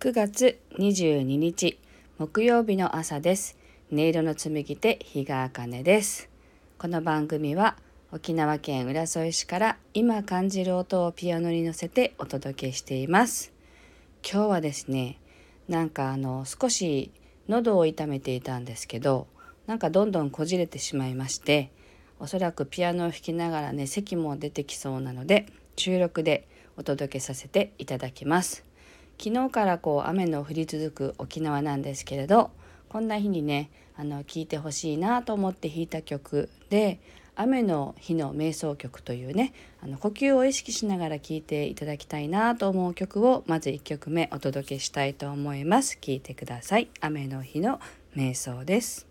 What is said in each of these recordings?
9月22日木曜日の朝です。音色の紡手日賀茜です。この番組は沖縄県浦添市から今感じる音をピアノに乗せてお届けしています。今日はですねなんかあの少し喉を痛めていたんですけどなんかどんどんこじれてしまいましておそらくピアノを弾きながらね咳も出てきそうなので収録でお届けさせていただきます。昨日からこう雨の降り続く沖縄なんですけれどこんな日にねあの聴いてほしいなと思って弾いた曲で「雨の日の瞑想曲」というねあの呼吸を意識しながら聴いていただきたいなと思う曲をまず1曲目お届けしたいと思います。聴いてください。雨の日の瞑想です。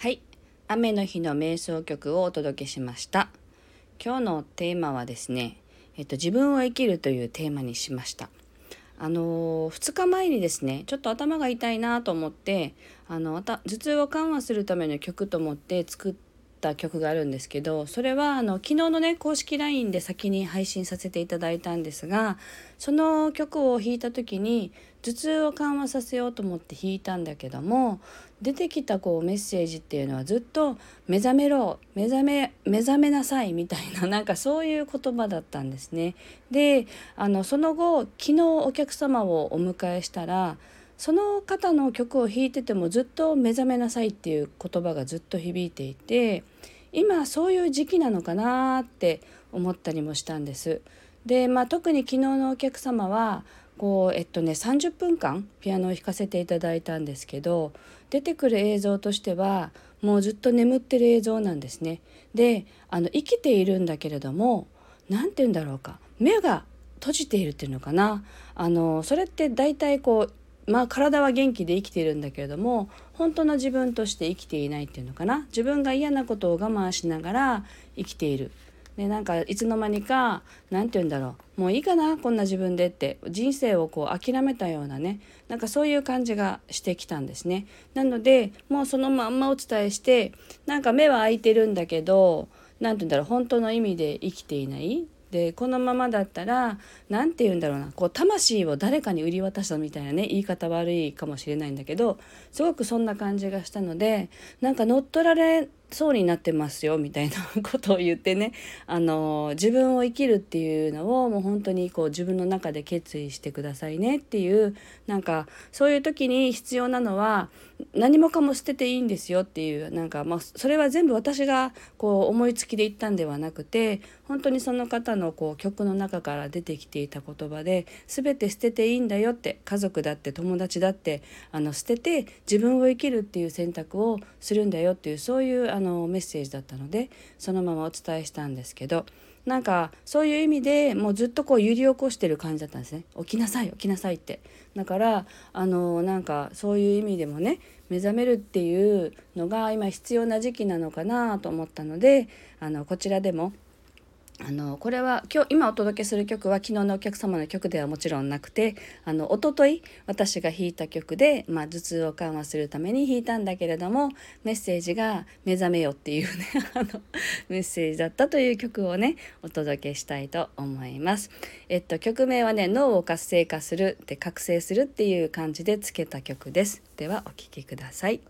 はい。雨の日の瞑想曲をお届けしました。今日のテーマはですねえっと自分を生きるというテーマにしました。あの2日前にですねちょっと頭が痛いなと思ってあの頭痛を緩和するための曲と思って作った曲があるんですけどそれはあの昨日のね公式 LINE で先に配信させていただいたんですがその曲を弾いた時に頭痛を緩和させようと思って弾いたんだけども出てきたこうメッセージっていうのはずっと「目覚めろ目覚め目覚めなさい」みたいな なんかそういう言葉だったんですね。であのその後昨日お客様をお迎えしたらその方の曲を弾いててもずっと「目覚めなさい」っていう言葉がずっと響いていて今そういう時期なのかなって思ったりもしたんです。でまあ、特に昨日のお客様はこうえっとね30分間ピアノを弾かせていただいたんですけど出てくる映像としてはもうずっと眠ってる映像なんですね。であの生きているんだけれども何て言うんだろうか目が閉じているっていうのかなあのそれって大体こうまあ体は元気で生きているんだけれども本当の自分として生きていないっていうのかな自分が嫌なことを我慢しながら生きている。でなんかいつの間にか何て言うんだろうもういいかなこんな自分でって人生をこう諦めたようなねなんかそういう感じがしてきたんですね。なのでもうそのまんまお伝えしてなんか目は開いてるんだけど何て言うんだろう本当の意味で生きていないでこのままだったら何て言うんだろうなこう魂を誰かに売り渡したみたいなね言い方悪いかもしれないんだけどすごくそんな感じがしたのでなんか乗っ取られそうになってますよみたいなことを言ってね。あの自分を生きるっていうのをもう本当にこう自分の中で決意してくださいねっていうなんかそういう時に必要なのは何もかも捨てていいんですよっていうなんかまあそれは全部私がこう思いつきで言ったんではなくて本当にその方のこう曲の中から出てきていた言葉で全て捨てていいんだよって家族だって友達だってあの捨てて自分を生きるっていう選択をするんだよっていうそういうあのメッセージだったのでそのままお伝えしたんですけどなんかそういう意味でもうずっとこう揺り起こしてる感じだったんですね起きなさい起きなさいって。だからあのなんかそういう意味でもね目覚めるっていうのが今必要な時期なのかなと思ったのであのこちらでもあのこれは今日今お届けする曲は昨日のお客様の曲ではもちろんなくてあの一昨日私が弾いた曲で、まあ、頭痛を緩和するために弾いたんだけれどもメッセージが「目覚めよ」っていうね あのメッセージだったという曲をねお届けしたいと思います。えっと曲名はね「脳を活性化する」って覚醒するっていう感じでつけた曲です。ではお聴きくださ。い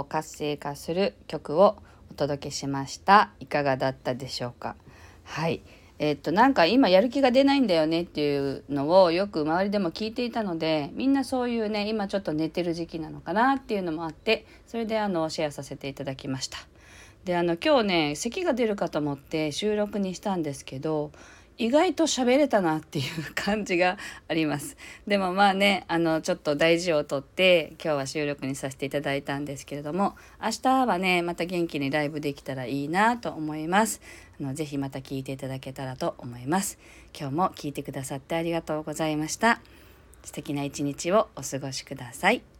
を活性化する曲をお届けしました。いかがだったでしょうか？はい。えっとなんか今やる気が出ないんだよねっていうのをよく周りでも聞いていたのでみんなそういうね今ちょっと寝てる時期なのかなっていうのもあってそれであのシェアさせていただきました。であの今日ね咳が出るかと思って収録にしたんですけど意外と喋れたなっていう感じがあります。でもまあねあのちょっと大事をとって今日は収録にさせていただいたんですけれども明日はねまた元気にライブできたらいいなと思います。あのぜひまた聞いていただけたらと思います。今日も聞いてくださってありがとうございました。素敵な一日をお過ごしください。